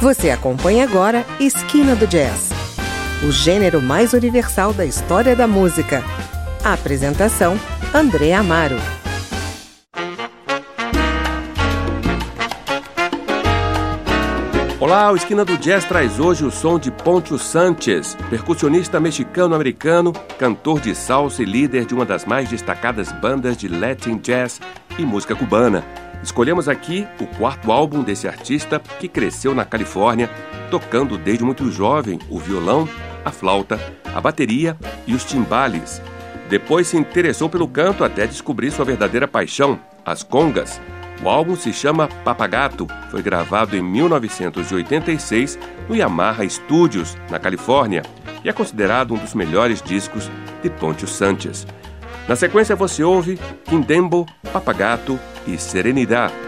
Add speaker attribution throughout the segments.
Speaker 1: Você acompanha agora Esquina do Jazz, o gênero mais universal da história da música. A apresentação: André Amaro.
Speaker 2: Olá, o Esquina do Jazz traz hoje o som de Poncho Sanchez, percussionista mexicano-americano, cantor de salsa e líder de uma das mais destacadas bandas de Latin Jazz e música cubana. Escolhemos aqui o quarto álbum desse artista que cresceu na Califórnia, tocando desde muito jovem o violão, a flauta, a bateria e os timbales. Depois se interessou pelo canto até descobrir sua verdadeira paixão, as congas. O álbum se chama Papagato, foi gravado em 1986 no Yamaha Studios, na Califórnia, e é considerado um dos melhores discos de Poncho Sanchez. Na sequência você ouve Quindembo, Papagato e Serenidade.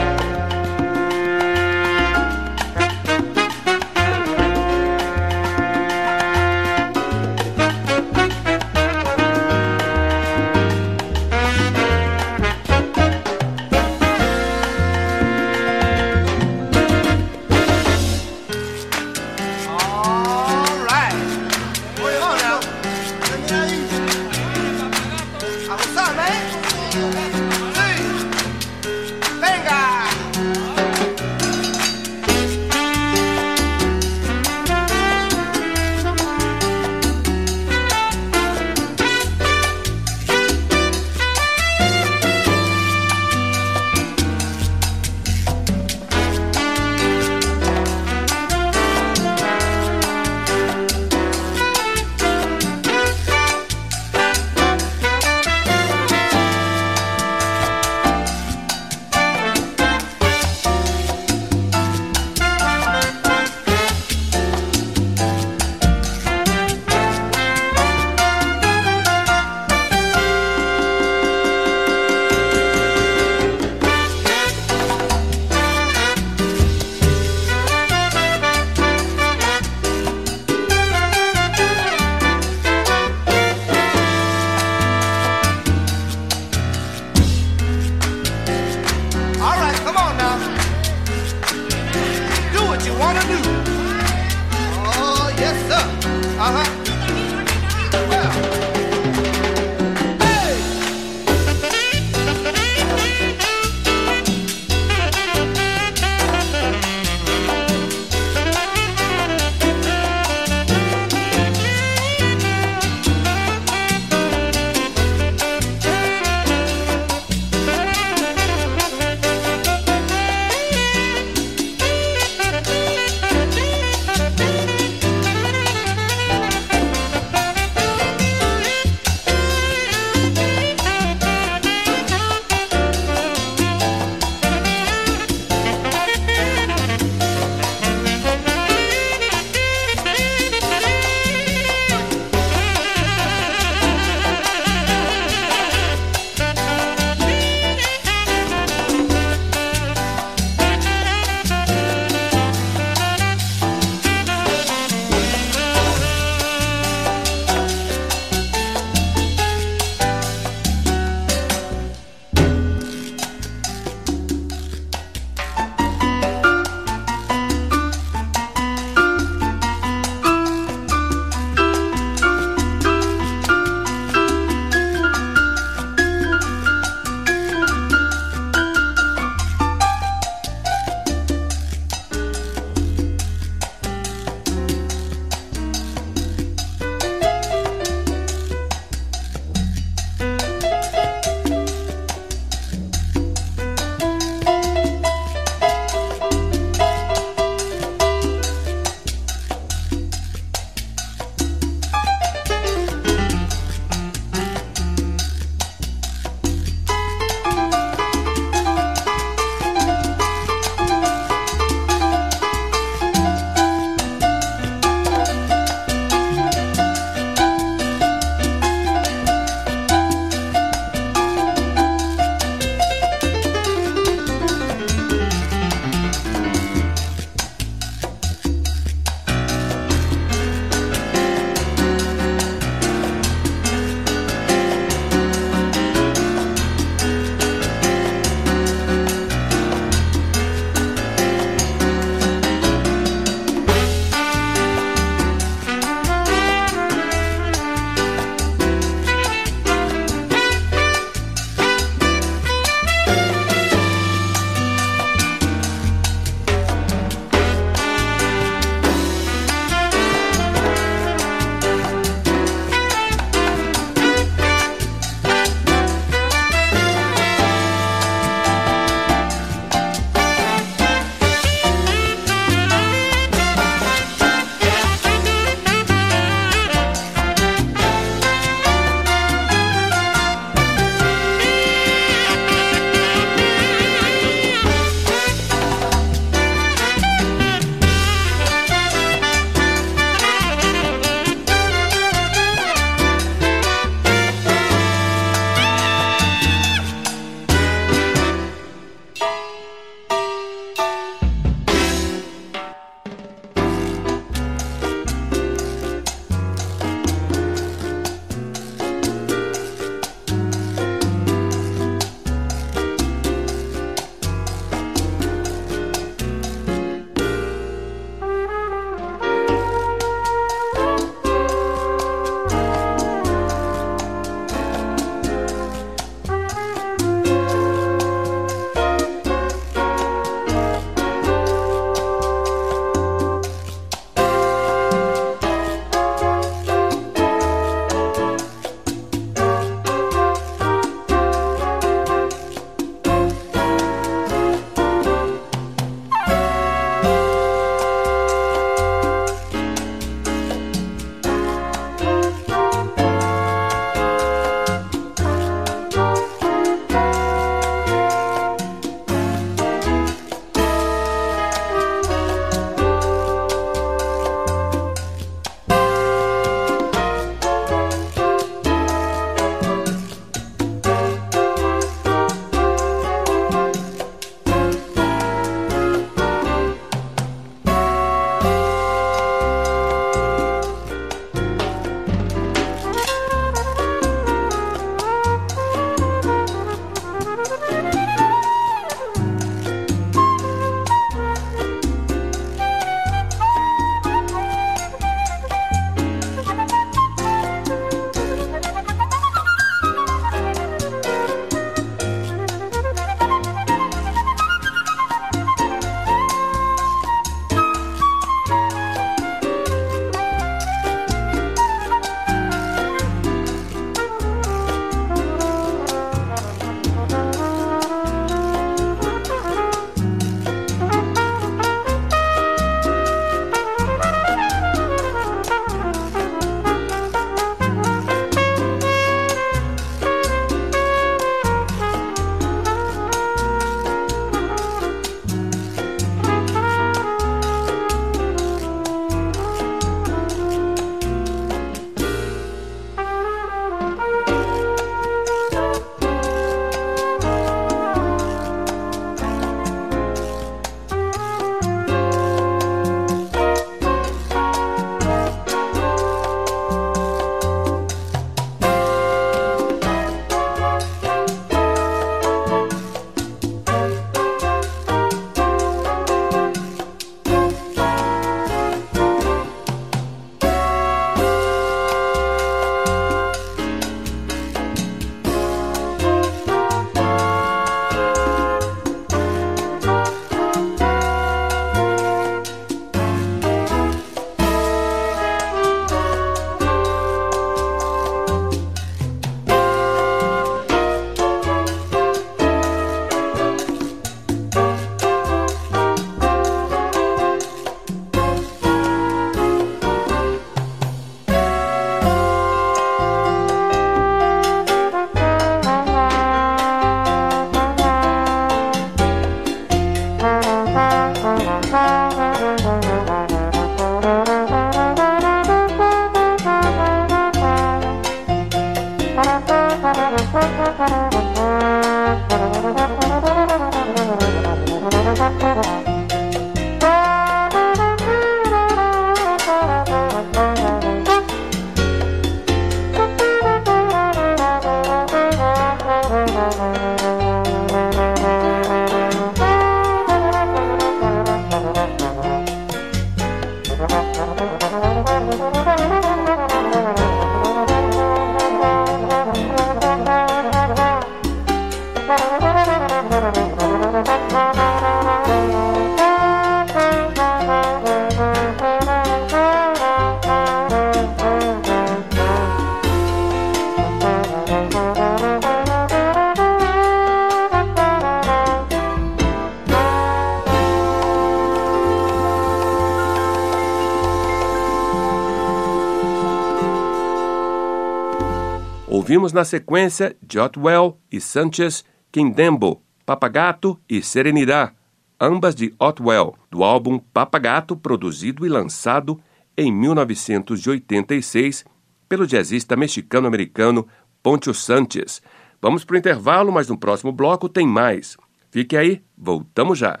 Speaker 2: Ouvimos na sequência Jotwell e Sanchez Quindembo, Papagato e Serenidade, ambas de Otwell, do álbum Papagato, produzido e lançado em 1986 pelo jazzista mexicano-americano Poncho Sanchez. Vamos para o intervalo, mas no próximo bloco tem mais. Fique aí, voltamos já.